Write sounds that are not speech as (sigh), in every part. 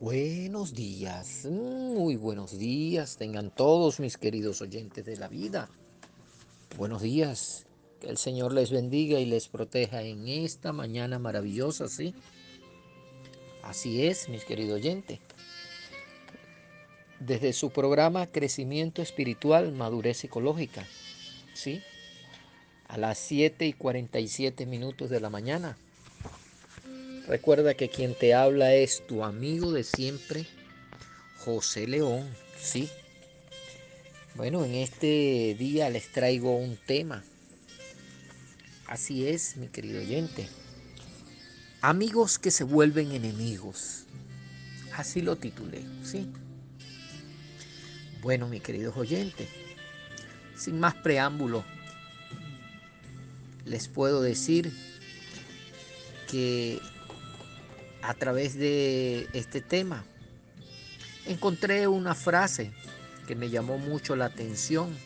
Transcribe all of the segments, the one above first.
Buenos días, muy buenos días, tengan todos mis queridos oyentes de la vida. Buenos días, que el Señor les bendiga y les proteja en esta mañana maravillosa, ¿sí? Así es, mis queridos oyentes. Desde su programa Crecimiento Espiritual, Madurez Ecológica, ¿sí? A las 7 y 47 minutos de la mañana Recuerda que quien te habla es tu amigo de siempre, José León, ¿sí? Bueno, en este día les traigo un tema. Así es, mi querido oyente. Amigos que se vuelven enemigos. Así lo titulé, ¿sí? Bueno, mi queridos oyentes, sin más preámbulo, les puedo decir que a través de este tema. Encontré una frase que me llamó mucho la atención.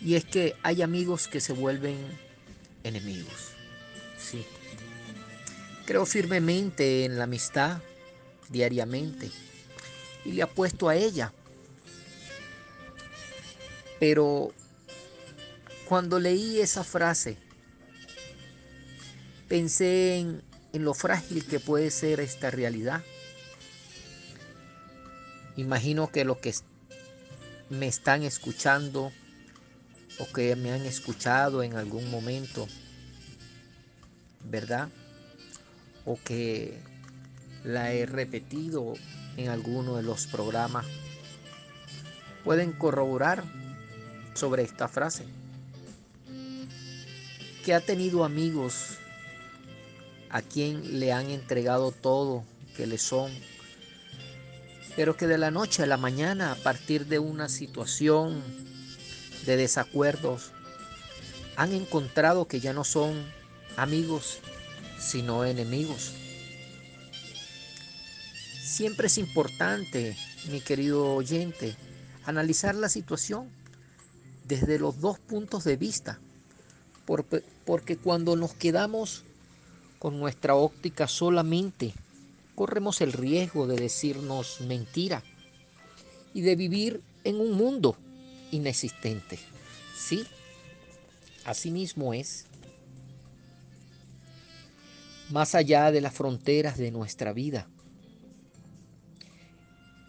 Y es que hay amigos que se vuelven enemigos. Sí. Creo firmemente en la amistad diariamente y le apuesto a ella. Pero cuando leí esa frase, Pensé en, lo frágil que puede ser esta realidad. Imagino que los que me están escuchando o que me han escuchado en algún momento, ¿verdad? O que la he repetido en alguno de los programas, pueden corroborar sobre esta frase. Que ha tenido amigos a quien le han entregado todo que le son, pero que de la noche a la mañana, a partir de una situación de desacuerdos, han encontrado que ya no son amigos, sino enemigos. Siempre es importante, mi querido oyente, analizar la situación desde los dos puntos de vista, porque cuando nos quedamos con nuestra óptica solamente, corremos el riesgo de decirnos mentira y de vivir en un mundo inexistente. Sí, así mismo es. Más allá de las fronteras de nuestra vida,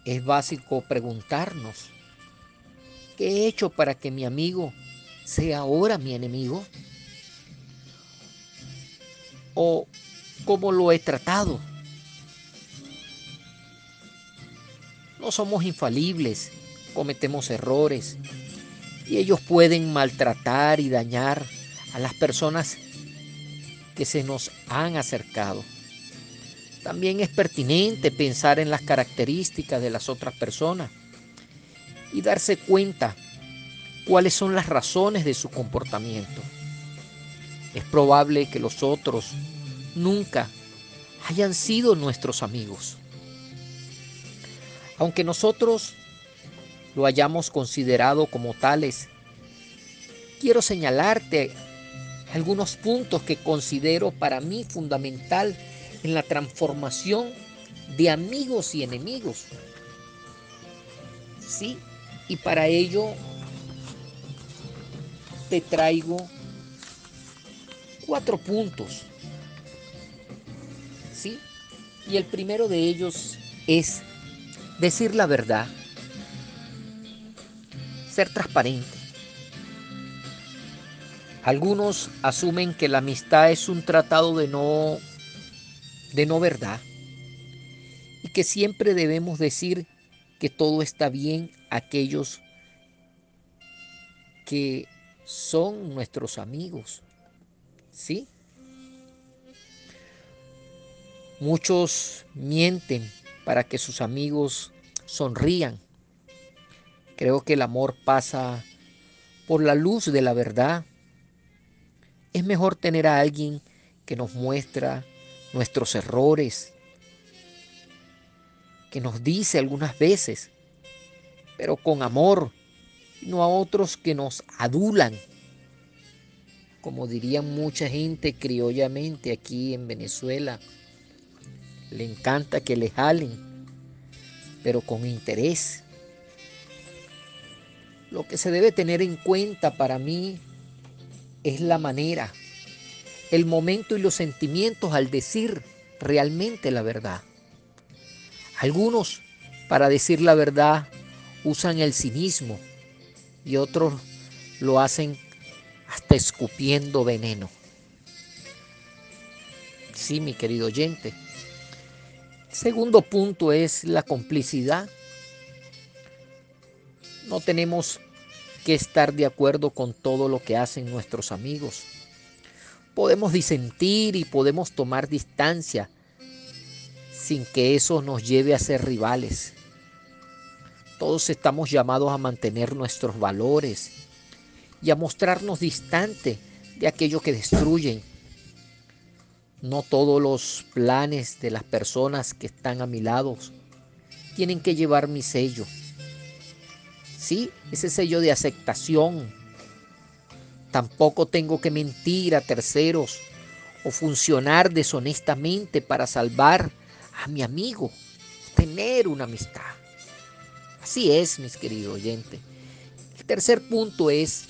es básico preguntarnos, ¿qué he hecho para que mi amigo sea ahora mi enemigo? O cómo lo he tratado. No somos infalibles, cometemos errores y ellos pueden maltratar y dañar a las personas que se nos han acercado. También es pertinente pensar en las características de las otras personas y darse cuenta cuáles son las razones de su comportamiento. Es probable que los otros nunca hayan sido nuestros amigos. Aunque nosotros lo hayamos considerado como tales, quiero señalarte algunos puntos que considero para mí fundamental en la transformación de amigos y enemigos. Sí, y para ello te traigo cuatro puntos. ¿Sí? Y el primero de ellos es decir la verdad, ser transparente. Algunos asumen que la amistad es un tratado de no de no verdad y que siempre debemos decir que todo está bien aquellos que son nuestros amigos. ¿Sí? Muchos mienten para que sus amigos sonrían. Creo que el amor pasa por la luz de la verdad. Es mejor tener a alguien que nos muestra nuestros errores, que nos dice algunas veces, pero con amor, no a otros que nos adulan como dirían mucha gente criollamente aquí en Venezuela, le encanta que le jalen, pero con interés. Lo que se debe tener en cuenta para mí es la manera, el momento y los sentimientos al decir realmente la verdad. Algunos, para decir la verdad, usan el cinismo y otros lo hacen hasta escupiendo veneno. Sí, mi querido oyente. Segundo punto es la complicidad. No tenemos que estar de acuerdo con todo lo que hacen nuestros amigos. Podemos disentir y podemos tomar distancia sin que eso nos lleve a ser rivales. Todos estamos llamados a mantener nuestros valores y a mostrarnos distante de aquello que destruyen. No todos los planes de las personas que están a mi lado tienen que llevar mi sello. Sí, ese sello de aceptación. Tampoco tengo que mentir a terceros o funcionar deshonestamente para salvar a mi amigo, tener una amistad. Así es, mis queridos oyentes. El tercer punto es,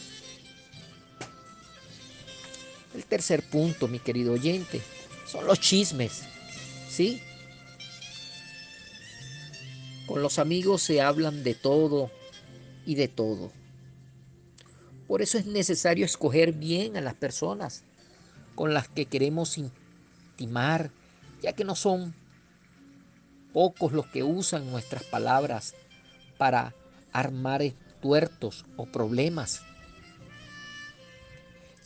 tercer punto, mi querido oyente, son los chismes, ¿sí? Con los amigos se hablan de todo y de todo. Por eso es necesario escoger bien a las personas con las que queremos intimar, ya que no son pocos los que usan nuestras palabras para armar tuertos o problemas.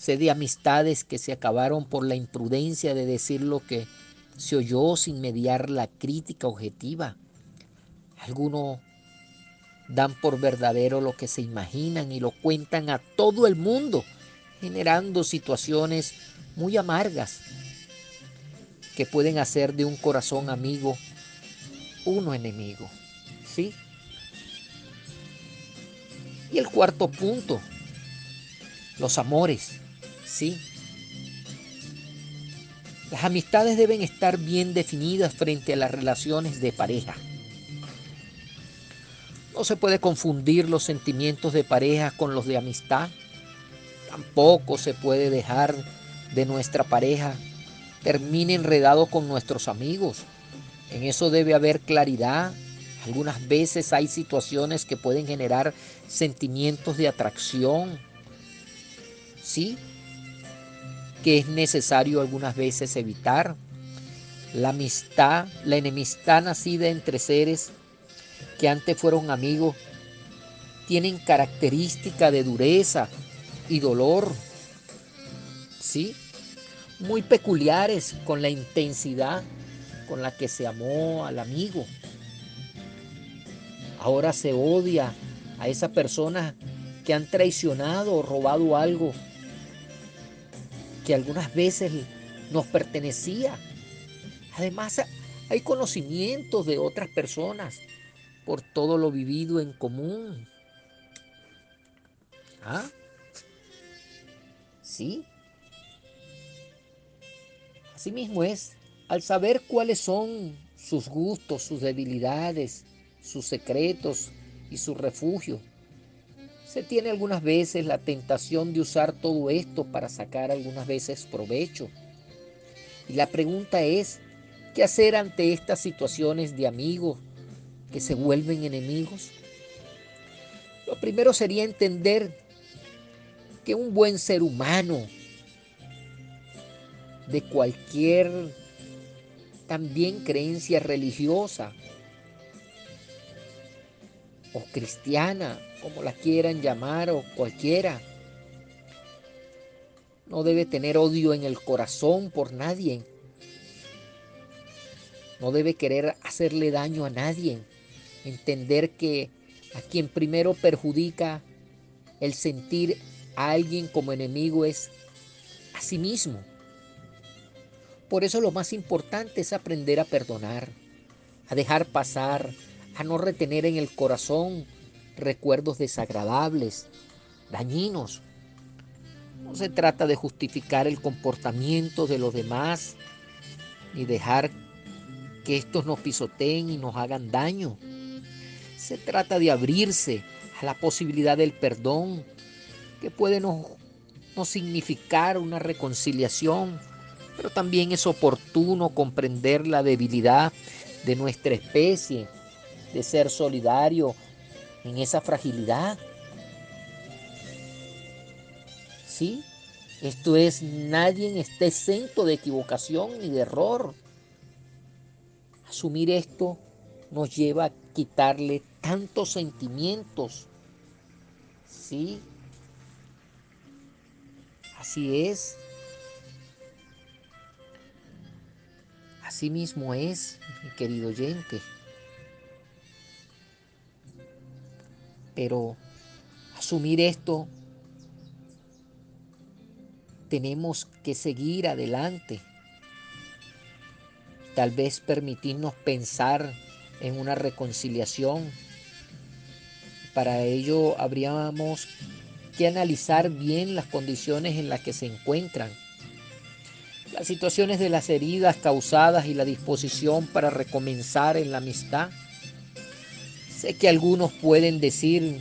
Sé de amistades que se acabaron por la imprudencia de decir lo que se oyó sin mediar la crítica objetiva. Algunos dan por verdadero lo que se imaginan y lo cuentan a todo el mundo, generando situaciones muy amargas que pueden hacer de un corazón amigo uno enemigo. ¿Sí? Y el cuarto punto, los amores. ¿Sí? Las amistades deben estar bien definidas frente a las relaciones de pareja. No se puede confundir los sentimientos de pareja con los de amistad. Tampoco se puede dejar de nuestra pareja termine enredado con nuestros amigos en eso debe haber claridad. Algunas veces hay situaciones que pueden generar sentimientos de atracción. ¿Sí? Que es necesario algunas veces evitar. La amistad, la enemistad nacida entre seres que antes fueron amigos, tienen característica de dureza y dolor. ¿Sí? Muy peculiares con la intensidad con la que se amó al amigo. Ahora se odia a esa persona que han traicionado o robado algo que algunas veces nos pertenecía. Además, hay conocimientos de otras personas por todo lo vivido en común. ¿Ah? Sí. Así mismo es. Al saber cuáles son sus gustos, sus debilidades, sus secretos y su refugio, se tiene algunas veces la tentación de usar todo esto para sacar algunas veces provecho. Y la pregunta es, ¿qué hacer ante estas situaciones de amigos que se vuelven enemigos? Lo primero sería entender que un buen ser humano de cualquier también creencia religiosa o cristiana, como la quieran llamar, o cualquiera. No debe tener odio en el corazón por nadie. No debe querer hacerle daño a nadie. Entender que a quien primero perjudica el sentir a alguien como enemigo es a sí mismo. Por eso lo más importante es aprender a perdonar, a dejar pasar, a no retener en el corazón recuerdos desagradables, dañinos. No se trata de justificar el comportamiento de los demás ni dejar que estos nos pisoteen y nos hagan daño. Se trata de abrirse a la posibilidad del perdón, que puede no, no significar una reconciliación, pero también es oportuno comprender la debilidad de nuestra especie, de ser solidario en esa fragilidad. ¿Sí? Esto es, nadie está exento de equivocación ni de error. Asumir esto nos lleva a quitarle tantos sentimientos. ¿Sí? Así es. Así mismo es, mi querido oyente. Pero asumir esto tenemos que seguir adelante. Tal vez permitirnos pensar en una reconciliación. Para ello habríamos que analizar bien las condiciones en las que se encuentran, las situaciones de las heridas causadas y la disposición para recomenzar en la amistad. Sé que algunos pueden decir,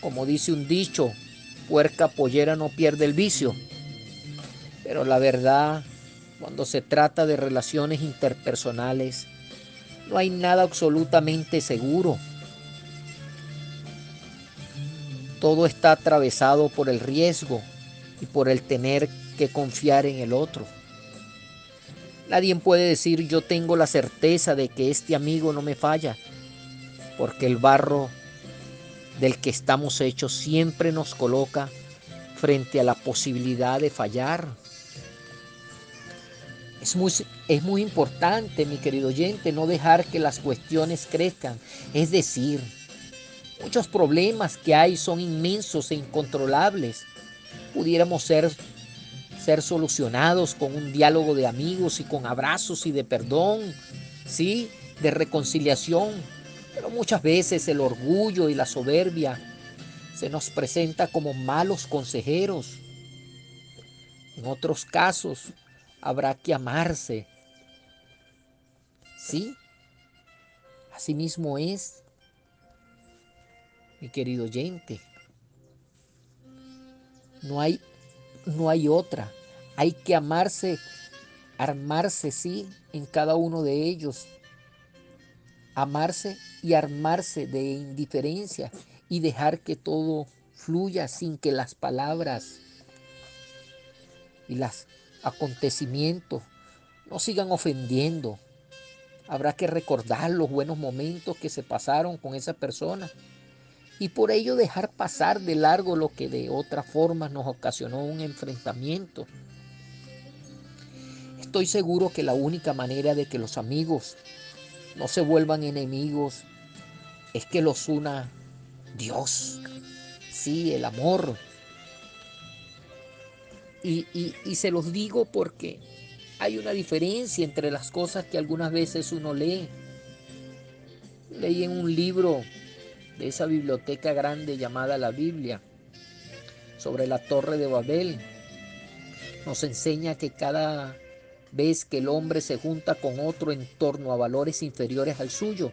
como dice un dicho, puerca pollera no pierde el vicio. Pero la verdad, cuando se trata de relaciones interpersonales, no hay nada absolutamente seguro. Todo está atravesado por el riesgo y por el tener que confiar en el otro. Nadie puede decir yo tengo la certeza de que este amigo no me falla, porque el barro del que estamos hechos siempre nos coloca frente a la posibilidad de fallar. Es muy, es muy importante, mi querido oyente, no dejar que las cuestiones crezcan. Es decir, muchos problemas que hay son inmensos e incontrolables. Pudiéramos ser, ser solucionados con un diálogo de amigos y con abrazos y de perdón, ¿sí? De reconciliación. Pero muchas veces el orgullo y la soberbia se nos presenta como malos consejeros. En otros casos, habrá que amarse. ¿Sí? Así mismo es, mi querido oyente. No hay, no hay otra. Hay que amarse, armarse, sí, en cada uno de ellos. Amarse y armarse de indiferencia y dejar que todo fluya sin que las palabras y las acontecimientos no sigan ofendiendo. Habrá que recordar los buenos momentos que se pasaron con esa persona y por ello dejar pasar de largo lo que de otra forma nos ocasionó un enfrentamiento. Estoy seguro que la única manera de que los amigos no se vuelvan enemigos es que los una Dios. Sí, el amor, y, se los digo porque hay una diferencia entre las cosas que algunas veces uno lee. Leí en un libro de esa biblioteca grande llamada la Biblia sobre la torre de Babel. Nos enseña que cada vez que el hombre se junta con otro en torno a valores inferiores al suyo,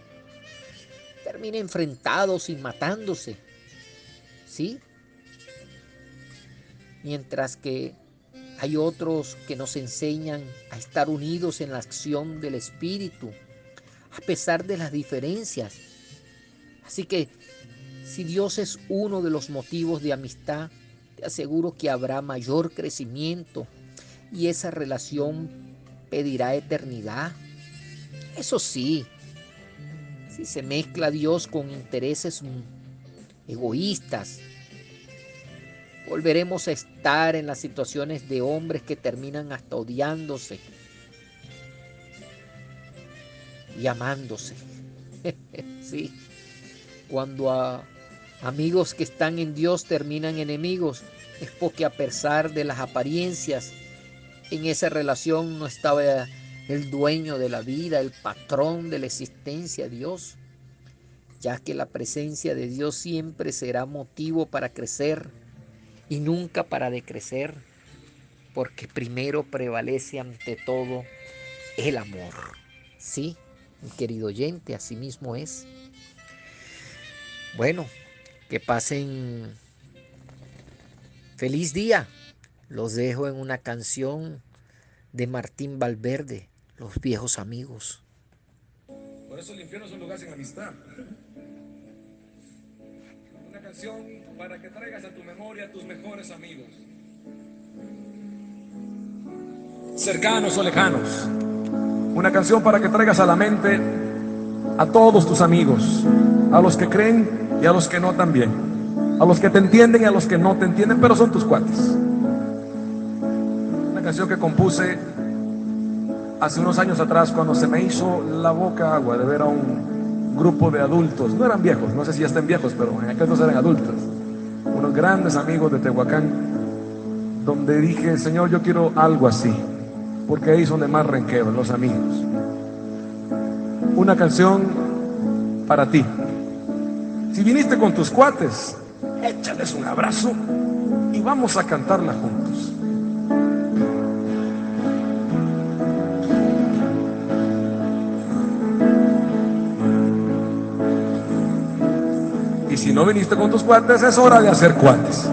termina enfrentados y matándose. ¿Sí? mientras que hay otros que nos enseñan a estar unidos en la acción del Espíritu, a pesar de las diferencias. Así que si Dios es uno de los motivos de amistad, te aseguro que habrá mayor crecimiento y esa relación pedirá eternidad. Eso sí, si se mezcla Dios con intereses egoístas, Volveremos a estar en las situaciones de hombres que terminan hasta odiándose y amándose. (laughs) sí, cuando a amigos que están en Dios terminan enemigos, es porque a pesar de las apariencias, en esa relación no estaba el dueño de la vida, el patrón de la existencia, Dios, ya que la presencia de Dios siempre será motivo para crecer y nunca para decrecer, porque primero prevalece ante todo el amor. Sí, mi querido oyente, así mismo es. Bueno, que pasen feliz día. Los dejo en una canción de Martín Valverde, Los viejos amigos. Por eso el infierno es un lugar sin amistad. Una canción para que traigas a tu memoria a tus mejores amigos. Cercanos o lejanos. Una canción para que traigas a la mente a todos tus amigos, a los que creen y a los que no también, a los que te entienden y a los que no te entienden, pero son tus cuates canción que compuse hace unos años atrás cuando se me hizo la boca agua de ver a un grupo de adultos, no eran viejos, no sé si ya están viejos, pero en aquel entonces eran adultos, unos grandes amigos de Tehuacán, donde dije, Señor, yo quiero algo así, porque ahí son de más renqueros, los amigos. Una canción para ti. Si viniste con tus cuates, échales un abrazo y vamos a cantarla juntos. Si no viniste con tus cuates, es hora de hacer cuates.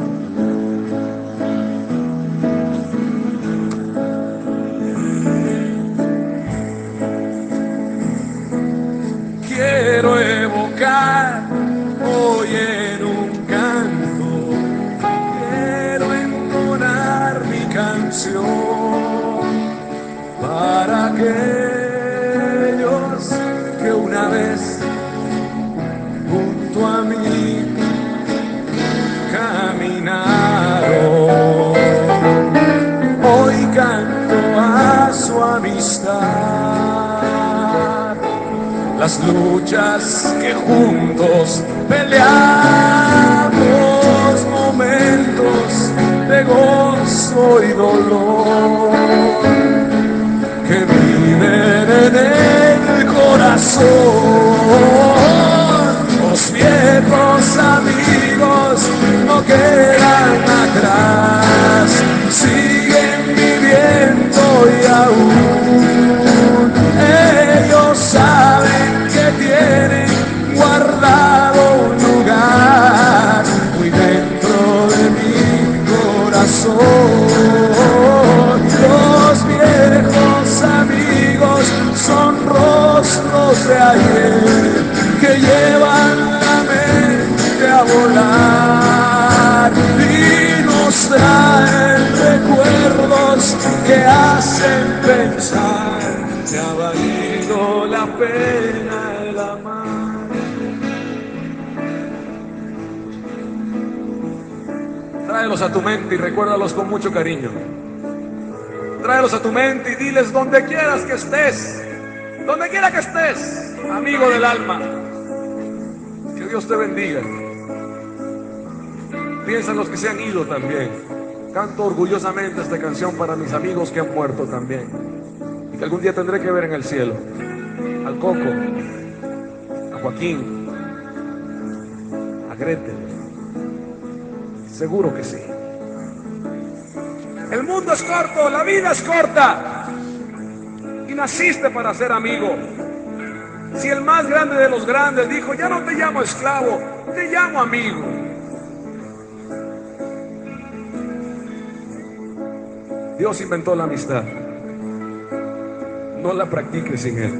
Las luchas que juntos peleamos, momentos de gozo y dolor que viven en el corazón. Viejos amigos no quedan atrás, siguen viviendo y aún que hacen pensar que ha valido la pena el amar. Tráelos a tu mente y recuérdalos con mucho cariño. Tráelos a tu mente y diles donde quieras que estés, donde quiera que estés, amigo del alma. Que Dios te bendiga. Piensa en los que se han ido también. Canto orgullosamente esta canción para mis amigos que han muerto también. Y que algún día tendré que ver en el cielo. Al Coco, a Joaquín, a Gretel. Seguro que sí. El mundo es corto, la vida es corta. Y naciste para ser amigo. Si el más grande de los grandes dijo, ya no te llamo esclavo, te llamo amigo. Dios inventó la amistad. No la practiques sin Él.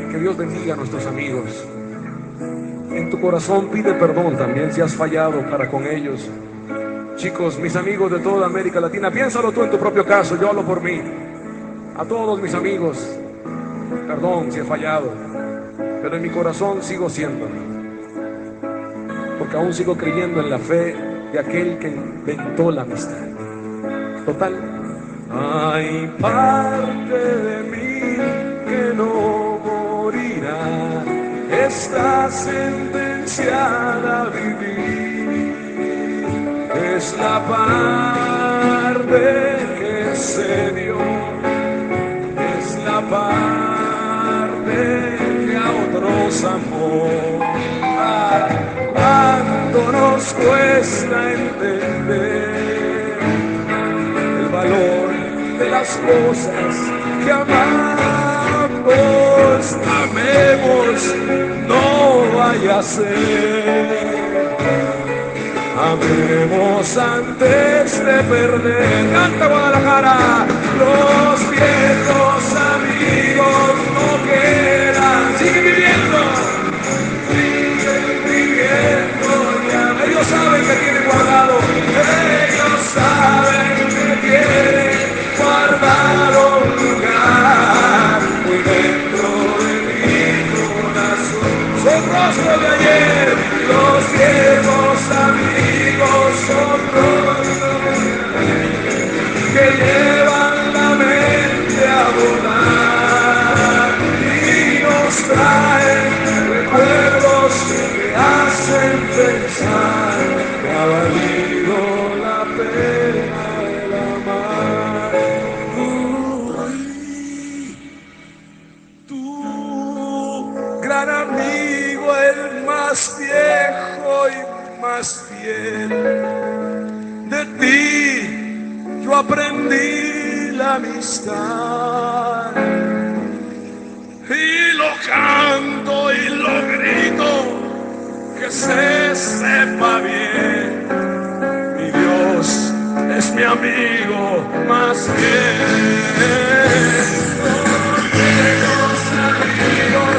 Y que Dios bendiga a nuestros amigos. En tu corazón pide perdón también si has fallado para con ellos. Chicos, mis amigos de toda América Latina, piénsalo tú en tu propio caso, yo hablo por mí. A todos mis amigos, perdón si he fallado, pero en mi corazón sigo siendo. Porque aún sigo creyendo en la fe de aquel que inventó la amistad. Total. Hay parte de mí que no morirá, está sentenciada a vivir. Es la parte que se dio, es la parte que a otros amó cosas que amamos, amemos, no vaya a ser. Amemos antes de perder. Canta Guadalajara, los viejos más fiel. De ti yo aprendí la amistad. Y lo canto y lo grito, que se sepa bien. Mi Dios es mi amigo más fiel. No amigos, amigos,